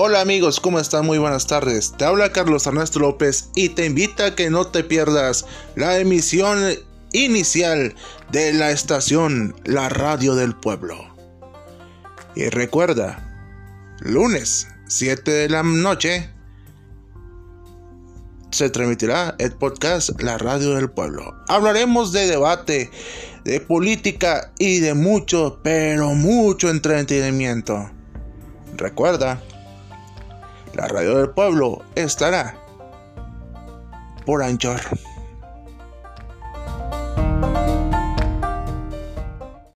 Hola amigos, ¿cómo están? Muy buenas tardes. Te habla Carlos Ernesto López y te invita a que no te pierdas la emisión inicial de la estación La Radio del Pueblo. Y recuerda, lunes 7 de la noche se transmitirá el podcast La Radio del Pueblo. Hablaremos de debate, de política y de mucho, pero mucho entretenimiento. Recuerda, la Radio del Pueblo estará por Anchor.